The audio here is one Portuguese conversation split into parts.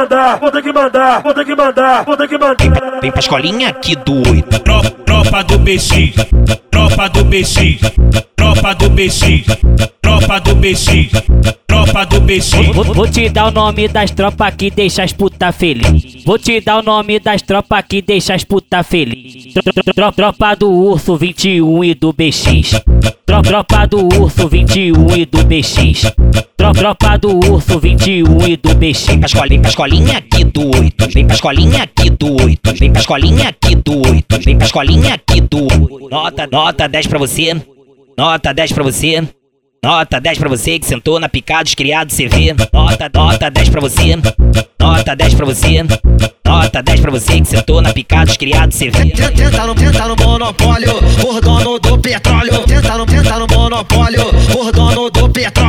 mandar, vou ter que mandar, vou ter que mandar, vou ter que mandar. Vem pra escolinha aqui do oito. Tro- Tropa do BX, tropa do BX, tropa do BX, tropa do BX, tropa do BX. Vou, vou te dar o nome das tropas que deixa as puta feliz. Vou te dar o nome das tropas que deixa as puta feliz. Tro- tro- tro- Tropa do Urso 21 e do BX. Tro- Tropa do Urso 21 e do BX. Tro- Tropa do Urso 21 e do BX. Vem pra escolinha, pra escolinha aqui do oito. Vem pra escolinha aqui do oito. Vem pra escolinha aqui do oito. Vem pra escolinha aqui do oito. Nota, nota 10 pra você. Nota 10 pra você. Nota 10 pra você que sentou na picada dos criados CV. Nota, nota 10 pra você. Nota 10 pra você. Nota 10 pra você que sentou na picada dos criados CV. Tenta no, tenta no monopólio, por dono do petróleo. Tenta no, tenta no monopólio, por dono do petróleo.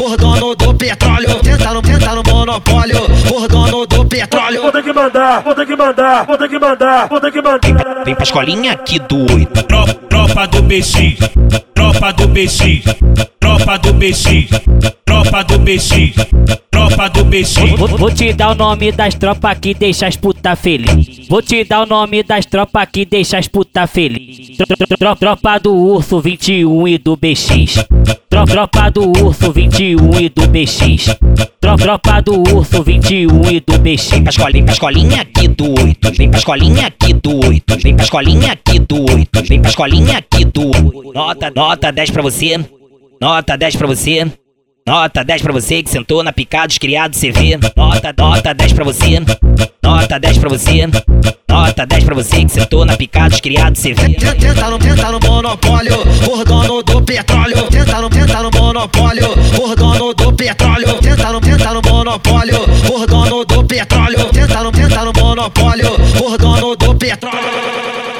Por dono do petróleo. Tenta no, tenta no monopólio, por dono do petróleo. Vou ter que mandar, vou ter que mandar, vou ter que mandar, vou ter que mandar. Vem pra escolinha aqui do oito. Tro- Tropa do BX, tropa do BX, tropa do BX, tropa do BX, tropa do BX. Vou, vou te dar o nome das tropas que deixa as puta feliz. Vou te dar o nome das tropas que deixa as puta feliz. Tro- tro- tro- Tropa do Urso 21 e do BX. Tro- Tropa do Urso 21 e do BX. Tro- Tropa do Urso 21 e do BX. Vem pra escolinha, pra escolinha aqui do oito. Vem pra escolinha aqui do oito. Vem pra escolinha aqui do oito. Vem pra escolinha aqui do oito. Nota, nota 10 pra você. Nota 10 pra você. Nota 10 pra você que sentou na picada dos criados CV. Nota, nota 10 pra você. Nota 10 pra você. Nota 10 pra você que sentou na picada dos criados CV. Tenta, tenta no, tenta no monopólio, por dono do petróleo. Tenta no, tenta no monopólio, por dono do petróleo. Tenta no, tenta no monopólio, por dono do petróleo. Tenta no, tenta no monopólio, por dono do petróleo.